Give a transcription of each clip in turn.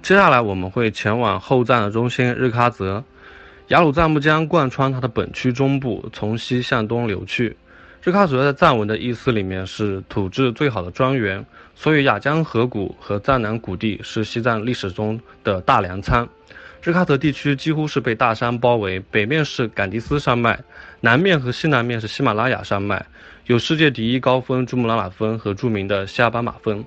接下来我们会前往后站的中心日喀则。雅鲁藏布江贯穿它的本区中部，从西向东流去。日喀则在藏文的意思里面是土质最好的庄园，所以雅江河谷和藏南谷地是西藏历史中的大粮仓。日喀则地区几乎是被大山包围，北面是感迪斯山脉，南面和西南面是喜马拉雅山脉，有世界第一高峰珠穆朗玛峰和著名的西尔班马峰。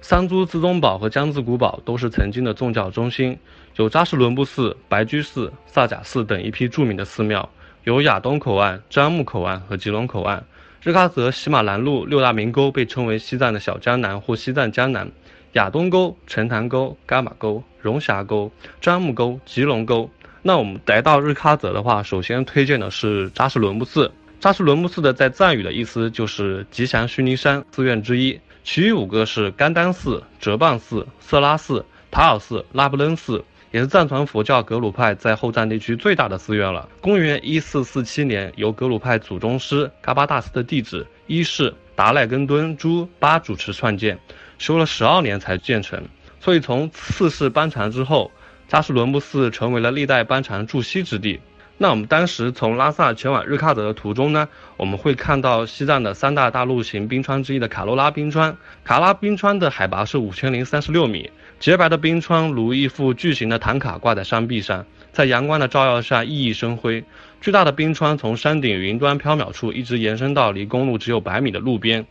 桑珠自宗堡和江孜古堡都是曾经的宗教中心，有扎什伦布寺、白居寺、萨甲寺等一批著名的寺庙，有亚东口岸、樟木口岸和吉隆口岸。日喀则喜马兰路六大明沟被称为西藏的小江南或西藏江南。亚东沟、陈塘沟、噶玛沟、绒霞沟、樟木沟、吉隆沟。那我们来到日喀则的话，首先推荐的是扎什伦布寺。扎什伦布寺的在藏语的意思就是吉祥须弥山寺院之一。其余五个是甘丹寺、哲蚌寺、色拉寺、塔尔寺、拉卜楞寺，也是藏传佛教格鲁派在后藏地区最大的寺院了。公元一四四七年，由格鲁派祖宗师嘎巴大寺的弟子一世达赖根敦珠巴主持创建。修了十二年才建成，所以从四世班禅之后，扎什伦布寺成为了历代班禅驻锡之地。那我们当时从拉萨前往日喀则的途中呢，我们会看到西藏的三大大陆型冰川之一的卡罗拉冰川。卡拉冰川的海拔是五千零三十六米，洁白的冰川如一副巨型的唐卡挂在山壁上，在阳光的照耀下熠熠生辉。巨大的冰川从山顶云端缥缈处一直延伸到离公路只有百米的路边。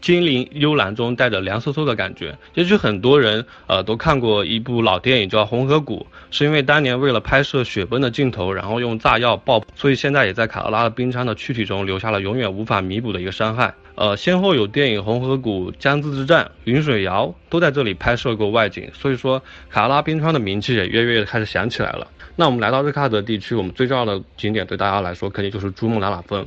精灵幽兰中带着凉飕飕的感觉。也许很多人呃都看过一部老电影叫《红河谷》，是因为当年为了拍摄雪崩的镜头，然后用炸药爆，所以现在也在卡罗拉的冰川的躯体中留下了永远无法弥补的一个伤害。呃，先后有电影《红河谷》《江孜之战》《云水谣》都在这里拍摄过外景，所以说卡罗拉冰川的名气也越来越开始响起来了。那我们来到日喀则地区，我们最重要的景点对大家来说肯定就是珠穆朗玛峰。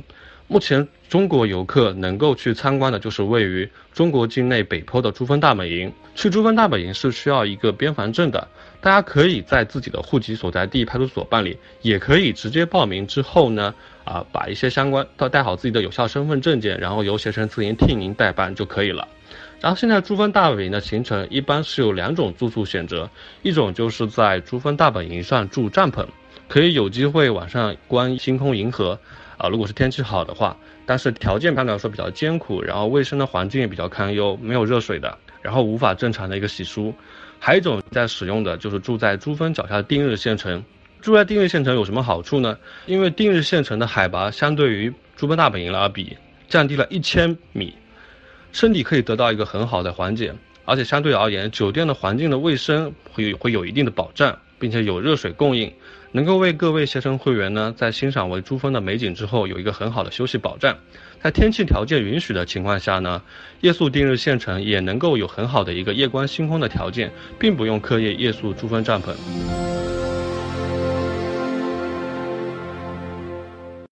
目前，中国游客能够去参观的就是位于中国境内北坡的珠峰大本营。去珠峰大本营是需要一个边防证的，大家可以在自己的户籍所在地派出所办理，也可以直接报名之后呢，啊，把一些相关到带好自己的有效身份证件，然后由携程自营替您代办就可以了。然后现在珠峰大本营的行程一般是有两种住宿选择，一种就是在珠峰大本营上住帐篷，可以有机会晚上观星空银河。啊，如果是天气好的话，但是条件相对来说比较艰苦，然后卫生的环境也比较堪忧，没有热水的，然后无法正常的一个洗漱。还有一种在使用的就是住在珠峰脚下的定日县城。住在定日县城有什么好处呢？因为定日县城的海拔相对于珠峰大本营而比降低了一千米，身体可以得到一个很好的缓解，而且相对而言，酒店的环境的卫生会会有一定的保障，并且有热水供应。能够为各位携程会员呢，在欣赏为珠峰的美景之后，有一个很好的休息保障。在天气条件允许的情况下呢，夜宿定日县城也能够有很好的一个夜观星空的条件，并不用刻意夜宿珠峰帐篷。